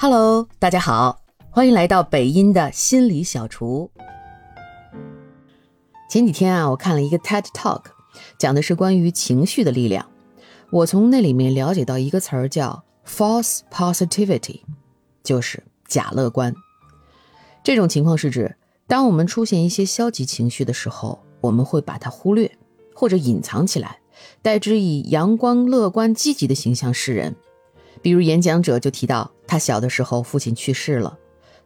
Hello，大家好，欢迎来到北音的心理小厨。前几天啊，我看了一个 TED Talk，讲的是关于情绪的力量。我从那里面了解到一个词儿叫 false positivity，就是假乐观。这种情况是指，当我们出现一些消极情绪的时候，我们会把它忽略或者隐藏起来，代之以阳光、乐观、积极的形象示人。比如演讲者就提到，他小的时候父亲去世了，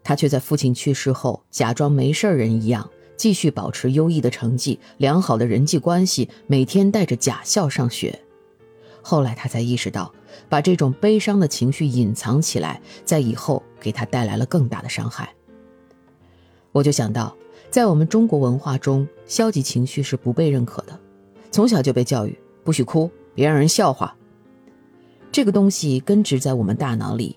他却在父亲去世后假装没事人一样，继续保持优异的成绩、良好的人际关系，每天带着假笑上学。后来他才意识到，把这种悲伤的情绪隐藏起来，在以后给他带来了更大的伤害。我就想到，在我们中国文化中，消极情绪是不被认可的，从小就被教育不许哭，别让人笑话。这个东西根植在我们大脑里，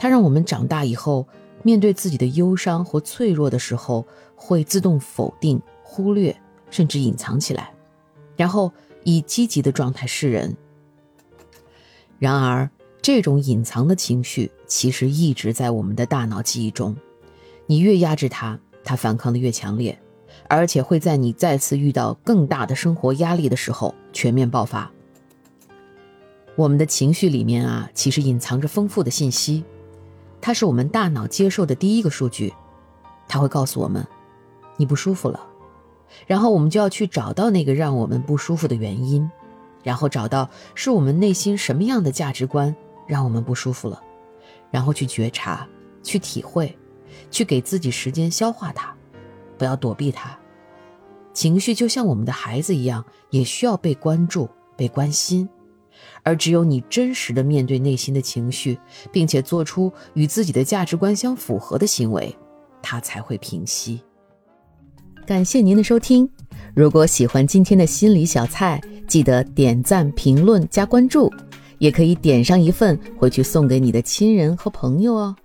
它让我们长大以后面对自己的忧伤或脆弱的时候，会自动否定、忽略，甚至隐藏起来，然后以积极的状态示人。然而，这种隐藏的情绪其实一直在我们的大脑记忆中，你越压制它，它反抗的越强烈，而且会在你再次遇到更大的生活压力的时候全面爆发。我们的情绪里面啊，其实隐藏着丰富的信息，它是我们大脑接受的第一个数据，它会告诉我们，你不舒服了，然后我们就要去找到那个让我们不舒服的原因，然后找到是我们内心什么样的价值观让我们不舒服了，然后去觉察，去体会，去给自己时间消化它，不要躲避它。情绪就像我们的孩子一样，也需要被关注、被关心。而只有你真实的面对内心的情绪，并且做出与自己的价值观相符合的行为，它才会平息。感谢您的收听，如果喜欢今天的心理小菜，记得点赞、评论、加关注，也可以点上一份回去送给你的亲人和朋友哦。